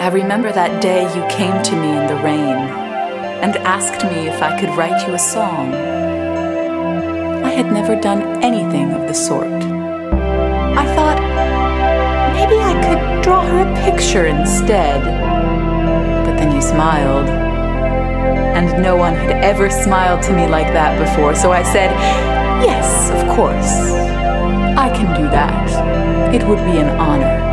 I remember that day you came to me in the rain and asked me if I could write you a song. I had never done anything of the sort. I thought maybe I could draw her a picture instead. But then you smiled. And no one had ever smiled to me like that before, so I said, Yes, of course. I can do that. It would be an honor.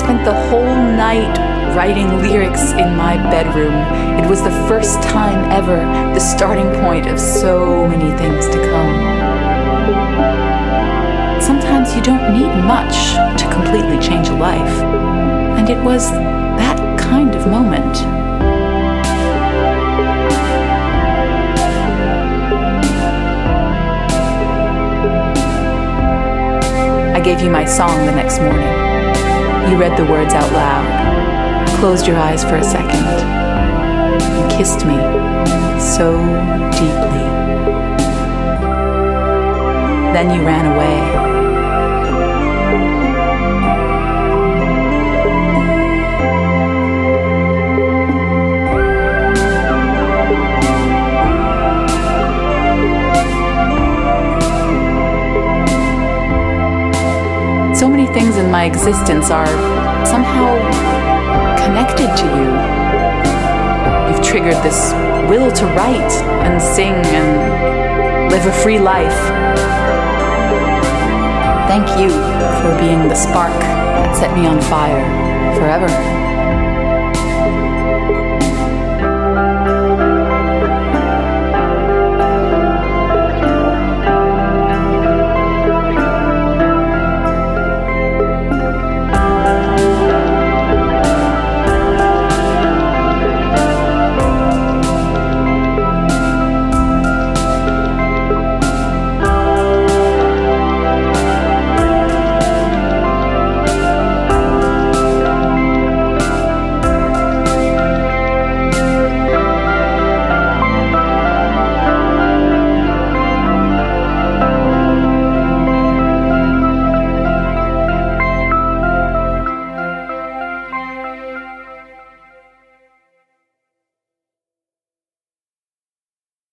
Spent the whole night writing lyrics in my bedroom. It was the first time ever, the starting point of so many things to come. Sometimes you don't need much to completely change a life, and it was that kind of moment. I gave you my song the next morning. You read the words out loud, closed your eyes for a second, and kissed me so deeply. Then you ran away. Things in my existence are somehow connected to you. You've triggered this will to write and sing and live a free life. Thank you for being the spark that set me on fire forever.